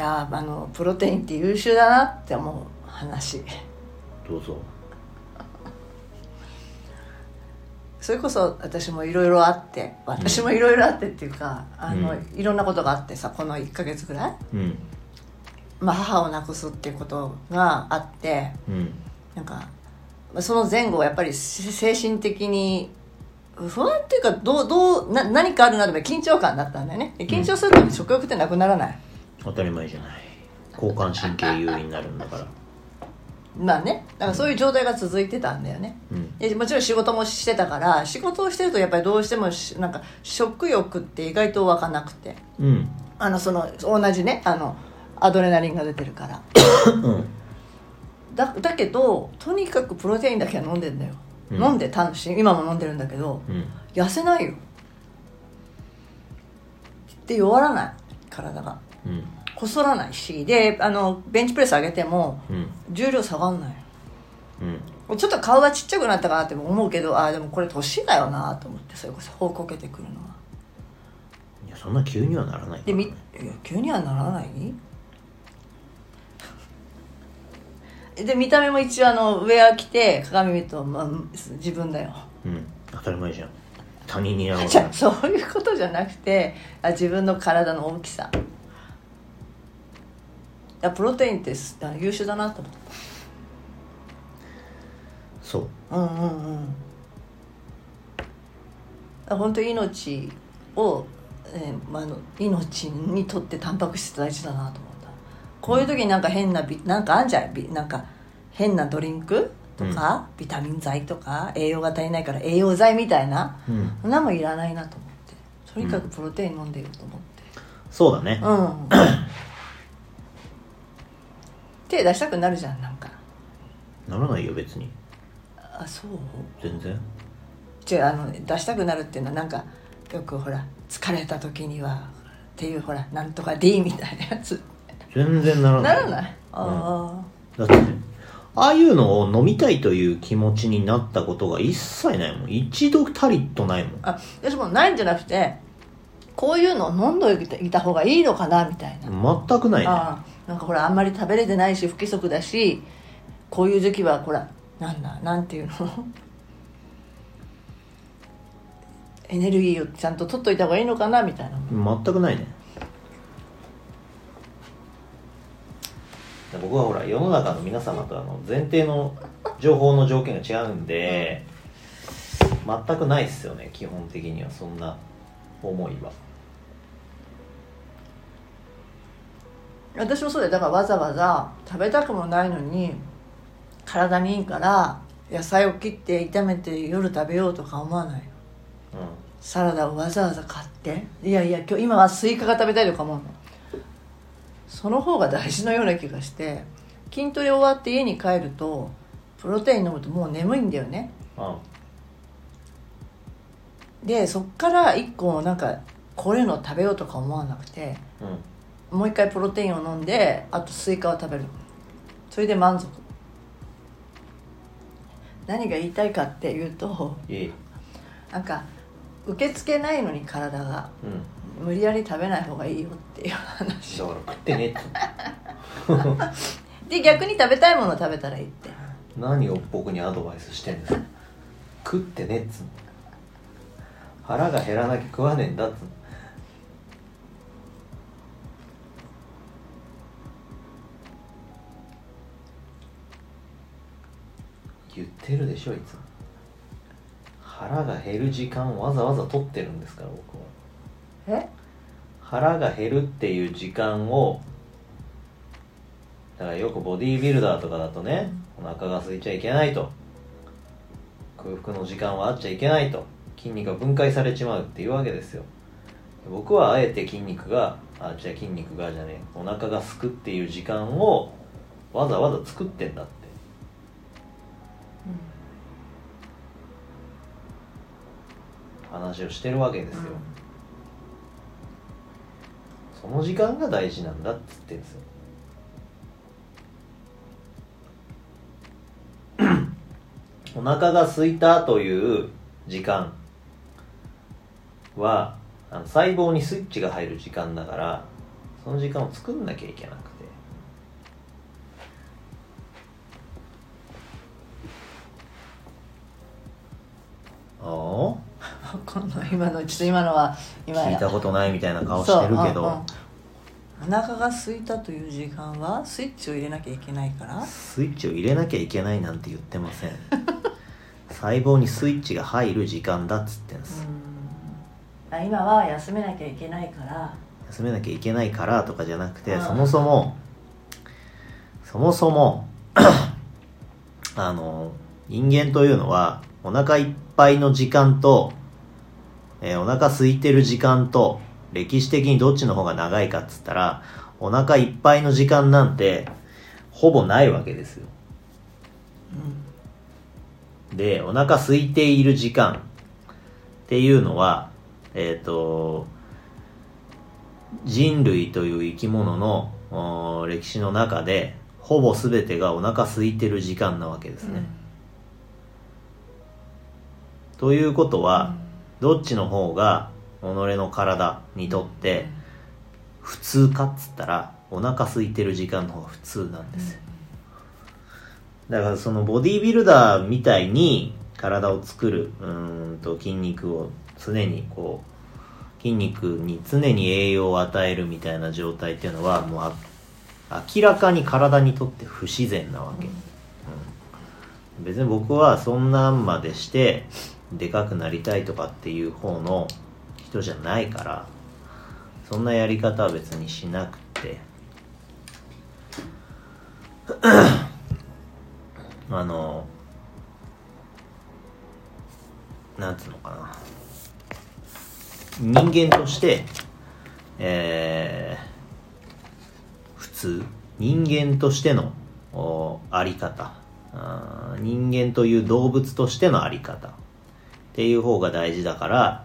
やーあのプロテインって優秀だなって思う話。どうぞ。それこそ私もいろいろあって私もいろいろあってっていうか、あのうん。いろんなことがあってさこの1ヶ月ぐらい、うん。まあ、母を亡くすっていうことがあってうん。なんかまあその前後はやっぱりせ精神的に不安っていうかどうどうな何かあるならば緊張感だったんだよね。で緊張すると食欲ってなくならない、当たり前じゃない。交感神経優位になるんだから。まあね。だからそういう状態が続いてたんだよね、うん。でもちろん仕事もしてたから仕事をしてるとやっぱりどうしてもしなんか食欲って意外と湧かなくて。うん。あのその同じねあのアドレナリンが出てるから。うん。だだけどとにかくプロテインだけは飲んでんだよ、うん。飲んでたし今も飲んでるんだけどうん。痩せないよ。で弱らない。体がうん。細らないしであのベンチプレス上げてもうん。重量下がんない。うん。ちょっと顔がちっちゃくなったかなって思うけどああでもこれ年だよなと思ってそれこそほうこけてくるのは。いやそんな急にはならないからでみいねや急にはならない？で見た目も一応あのウェア着て鏡見ると、まあ、自分だよ。うん。当たり前じゃん。他人に会う。じゃあそういうことじゃなくてあ自分の体の大きさ。いやプロテインって優秀だなと思っそう。たうんうんうん。本当に命を、えーまあ、命にとってタンパク質大事だなと思った。こういう時になんか変なビなんかあんじゃん。ビなんか変なドリンクとか、ビタミン剤とか栄養が足りないから栄養剤みたいなうん。そんなもんいらないなと思って。とにかくプロテイン飲んでよと思って。そうだね。うん 手出したくなるじゃんなんか。ならないよ別に。あそう？全然。違うあの出したくなるっていうのはなんかよくほら疲れた時にはっていうほらなんとか D みたいなやつ。全然ならなないらない？あだってねああいうのを飲みたいという気持ちになったことが一切ないもん。一度たりとないもん。ああ私もないんじゃなくてこういうのを飲んどいた方がいいのかなみたいな。全くないね。ああなんかほらあんまり食べれてないし不規則だしこういう時期はほらなんだなんていうの？エネルギーをちゃんと取っといた方がいいのかなみたいな。全くないね。僕はほら世の中の皆様とあの前提の情報の条件が違うんで、全くないっすよね基本的には。そんな思いは私もそうだよ。だからわざわざ食べたくもないのに体にいいから野菜を切って炒めて夜食べようとか思わないうん。サラダをわざわざ買って。いやいや今日今はスイカが食べたいとか思うの。その方が大事のような気がして筋トレ終わって家に帰るとプロテイン飲むともう眠いんだよね。うん。でそっから1個なんかこれの食べようとか思わなくてうんもう一回プロテインを飲んであとスイカを食べる。それで満足。何が言いたいかっていうといいなんか受け付けないのに体がうん。無理やり食べない方がいいよっていう話。だから食ってねって。で逆に食べたいものを食べたらいいって。何を僕にアドバイスしてんですか食ってねっつ腹が減らなきゃ食わねえんだっつうのってるでしょいつも。腹が減る時間をわざわざ取ってるんですから僕は。え？腹が減るっていう時間をだからよくボディービルダーとかだとねお腹が空いちゃいけないと。空腹の時間はあっちゃいけないと。筋肉が分解されちまうっていうわけですよ。僕はあえて筋肉があじゃあ筋肉がじゃねえお腹がすくっていう時間をわざわざ作ってんだって話をしてるわけですよ、その時間が大事なんだっつってんですよ。お腹が空いたという時間はあの細胞にスイッチが入る時間だからその時間を作んなきゃいけなくて。かんない。今のちょっと今のは今聞いたことないみたいな顔してるけど、うんうん。お腹が空いたという時間はスイッチを入れなきゃいけないから。スイッチを入れなきゃいけないなんて言ってません。細胞にスイッチが入る時間だっつってんです、あ今は休めなきゃいけないから。休めなきゃいけないからとかじゃなくてうん。そもそもそもそも あの人間というのはお腹いっぱいの時間と、えーお腹空いてる時間と歴史的にどっちの方が長いかっつったらお腹いっぱいの時間なんてほぼないわけですよ。でお腹空いている時間っていうのはえっ、と人類という生き物の歴史の中でほぼ全てがお腹空いてる時間なわけですね、ということは、どっちの方が己の体にとって普通かっつったらお腹空いてる時間の方が普通なんですよ。だからそのボディービルダーみたいに体を作るうーんと筋肉を常にこう筋肉に常に栄養を与えるみたいな状態っていうのはもうあ明らかに体にとって不自然なわけ、うん。別に僕はそんなんまでしてでかくなりたいとかっていう方の人じゃないからそんなやり方は別にしなくて。あのなんつうのかな。人間としてえー普通人間としてのあり方。人間という動物としてのあり方。っていう方が大事だから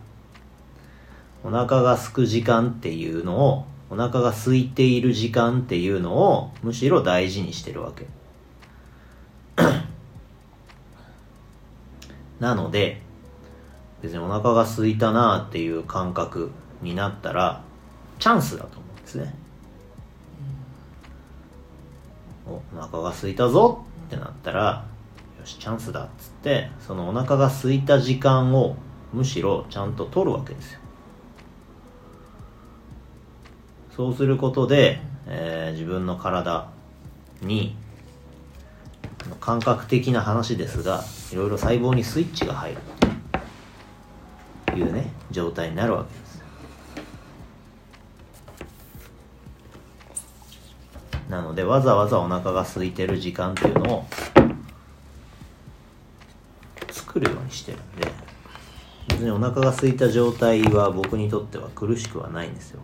お腹が空く時間っていうのをお腹が空いている時間っていうのをむしろ大事にしてるわけ。なので別にお腹が空いたなっていう感覚になったらチャンスだと思うんですね。おお腹が空いたぞってなったらしチャンスだっつってそのお腹が空いた時間をむしろちゃんと取るわけですよ。そうすることで、えー自分の体に感覚的な話ですがいろいろ細胞にスイッチが入る。というね状態になるわけです。なのでわざわざお腹が空いてる時間っていうのを作るようにしてるんで。別にお腹が空いた状態は僕にとっては苦しくはないんですよ。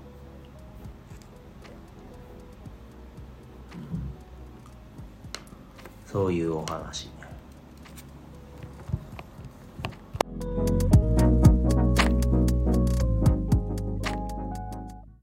そういうお話